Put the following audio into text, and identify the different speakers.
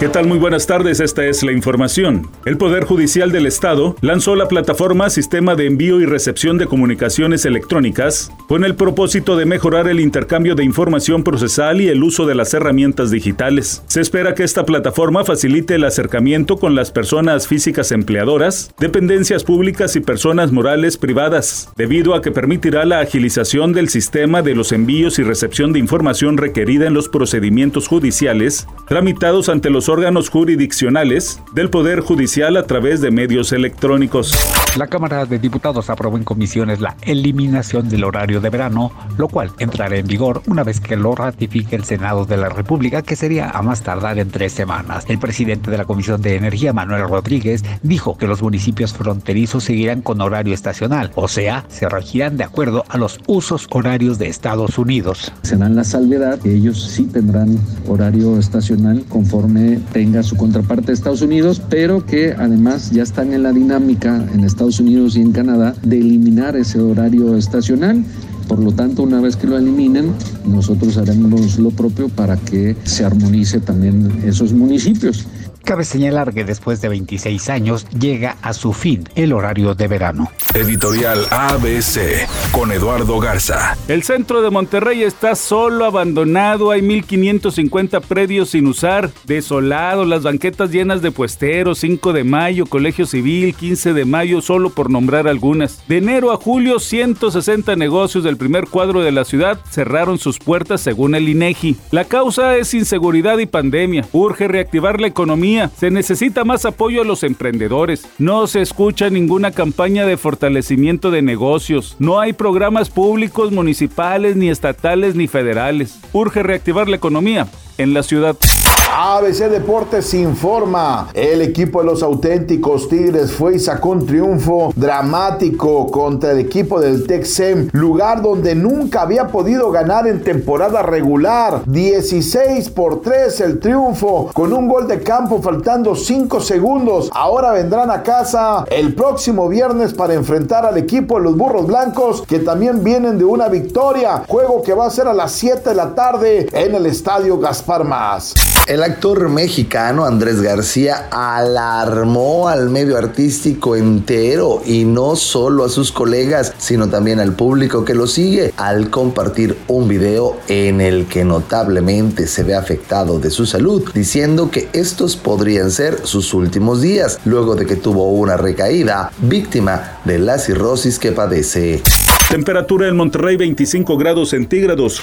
Speaker 1: ¿Qué tal? Muy buenas tardes, esta es la información. El Poder Judicial del Estado lanzó la plataforma Sistema de Envío y Recepción de Comunicaciones Electrónicas con el propósito de mejorar el intercambio de información procesal y el uso de las herramientas digitales. Se espera que esta plataforma facilite el acercamiento con las personas físicas empleadoras, dependencias públicas y personas morales privadas, debido a que permitirá la agilización del sistema de los envíos y recepción de información requerida en los procedimientos judiciales tramitados ante los órganos jurisdiccionales del Poder Judicial a través de medios electrónicos.
Speaker 2: La Cámara de Diputados aprobó en comisiones la eliminación del horario de verano, lo cual entrará en vigor una vez que lo ratifique el Senado de la República, que sería a más tardar en tres semanas. El presidente de la Comisión de Energía, Manuel Rodríguez, dijo que los municipios fronterizos seguirán con horario estacional, o sea, se regirán de acuerdo a los usos horarios de Estados Unidos.
Speaker 3: Serán la salvedad que ellos sí tendrán horario estacional conforme tenga su contraparte de Estados Unidos, pero que además ya están en la dinámica en Estados Unidos y en Canadá de eliminar ese horario estacional. Por lo tanto, una vez que lo eliminen, nosotros haremos lo propio para que se armonice también esos municipios.
Speaker 2: Cabe señalar que después de 26 años llega a su fin el horario de verano.
Speaker 4: Editorial ABC con Eduardo Garza.
Speaker 1: El centro de Monterrey está solo, abandonado, hay 1550 predios sin usar, desolado, las banquetas llenas de puesteros, 5 de mayo, Colegio Civil, 15 de mayo, solo por nombrar algunas. De enero a julio, 160 negocios del primer cuadro de la ciudad cerraron sus puertas según el INEGI. La causa es inseguridad y pandemia. Urge reactivar la economía. Se necesita más apoyo a los emprendedores. No se escucha ninguna campaña de fortalecimiento de negocios. No hay programas públicos, municipales, ni estatales, ni federales. Urge reactivar la economía en la ciudad.
Speaker 5: ABC Deportes informa. El equipo de los auténticos Tigres fue y sacó un triunfo dramático contra el equipo del Texem, lugar donde nunca había podido ganar en temporada regular. 16 por 3 el triunfo, con un gol de campo faltando 5 segundos. Ahora vendrán a casa el próximo viernes para enfrentar al equipo de los Burros Blancos, que también vienen de una victoria. Juego que va a ser a las 7 de la tarde en el estadio Gaspar Más.
Speaker 6: El actor mexicano Andrés García alarmó al medio artístico entero y no solo a sus colegas, sino también al público que lo sigue al compartir un video en el que notablemente se ve afectado de su salud, diciendo que estos podrían ser sus últimos días, luego de que tuvo una recaída víctima de la cirrosis que padece.
Speaker 1: Temperatura en Monterrey 25 grados centígrados.